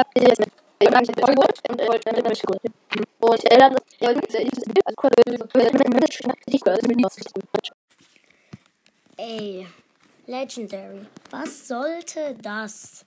habe jetzt mit dem Lang geholt und wollte mit mich gut. Und er hat ja ist also kurz Ey, Legendary, was sollte das?